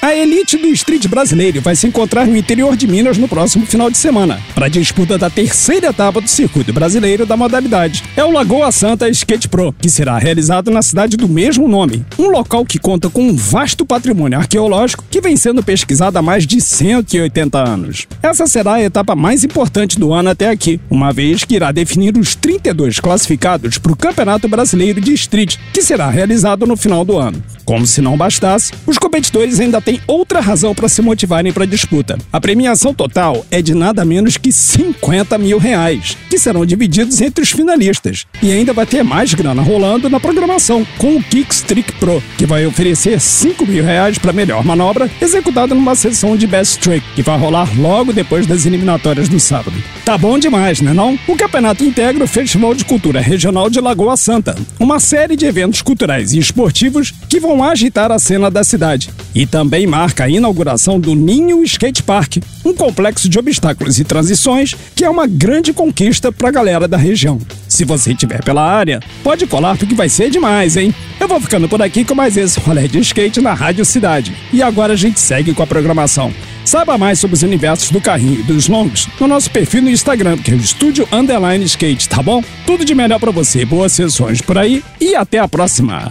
A elite do street brasileiro vai se encontrar no interior de Minas no próximo final de semana, para a disputa da terceira etapa do circuito brasileiro da modalidade. É o Lagoa Santa Skate Pro, que será realizado na cidade do mesmo nome, um local que conta com um vasto patrimônio arqueológico que vem sendo pesquisado há mais de 180 anos. Essa será a etapa mais importante do ano até aqui, uma vez que irá definir os 32 classificados para o Campeonato Brasileiro de Street, que será realizado no final do ano. Como se não bastasse, os competidores ainda têm outra razão para se motivarem para a disputa. A premiação total é de nada menos que 50 mil reais, que serão divididos entre os finalistas. E ainda vai ter mais grana rolando na programação, com o Kickstrick Pro, que vai oferecer 5 mil reais para a melhor manobra, executada numa sessão de Best Trick, que vai rolar logo depois das eliminatórias do sábado. Tá bom demais, né não? O campeonato integra o Festival de Cultura Regional de Lagoa Santa, uma série de eventos culturais e esportivos que vão agitar a cena da cidade. E também marca a inauguração do Ninho Skate Park, um complexo de obstáculos e transições que é uma grande conquista para a galera da região. Se você estiver pela área, pode colar porque vai ser demais, hein? Eu vou ficando por aqui com mais esse rolê de skate na Rádio Cidade. E agora a gente segue com a programação. Saiba mais sobre os universos do carrinho e dos longos no nosso perfil no Instagram, que é o Estúdio Underline Skate, tá bom? Tudo de melhor para você, boas sessões por aí e até a próxima!